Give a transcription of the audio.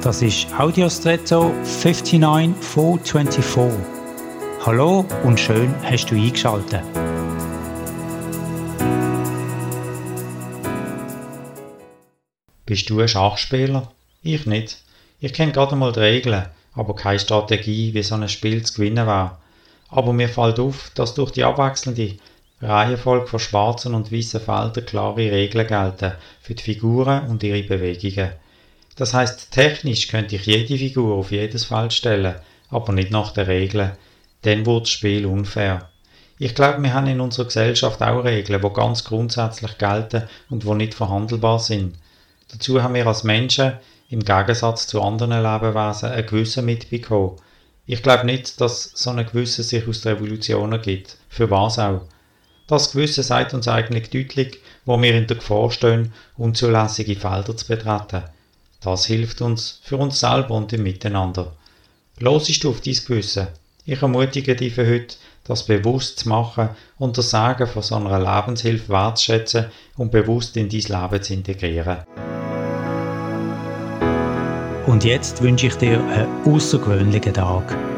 Das ist Audiostretto 59424. Hallo und schön hast du eingeschaltet. Bist du ein Schachspieler? Ich nicht. Ich kenne gerade mal die Regeln, aber keine Strategie, wie so ein Spiel zu gewinnen war. Aber mir fällt auf, dass durch die abwechselnde Reihenfolge von schwarzen und weißen Feldern klare Regeln gelten für die Figuren und ihre Bewegungen. Das heißt, technisch könnte ich jede Figur auf jedes Feld stellen, aber nicht nach den Regeln. Dann wird das Spiel unfair. Ich glaube, wir haben in unserer Gesellschaft auch Regeln, die ganz grundsätzlich gelten und die nicht verhandelbar sind. Dazu haben wir als Menschen im Gegensatz zu anderen Lebewesen ein Gewissen mitbekommen. Ich glaube nicht, dass so ein Gewissen sich aus der Evolution ergibt. Für was auch? Das Gewissen sagt uns eigentlich deutlich, wo wir in der Gefahr stehen, unzulässige Felder zu betreten. Das hilft uns für uns selber und im Miteinander. Losest du auf dein Gewissen? Ich ermutige dich für heute, das bewusst zu machen und das Sagen von so einer Lebenshilfe wertzuschätzen und bewusst in dein Leben zu integrieren. Und jetzt wünsche ich dir einen außergewöhnlichen Tag.